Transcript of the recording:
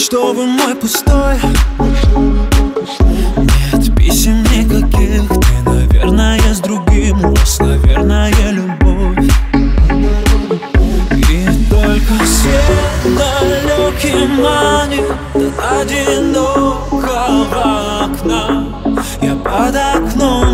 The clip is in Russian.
Почтовый мой пустой. Нет писем никаких Ты, наверное, с другим. У вас, наверное, любовь. И только свет далекий манит От одинокого окна. Я под окном.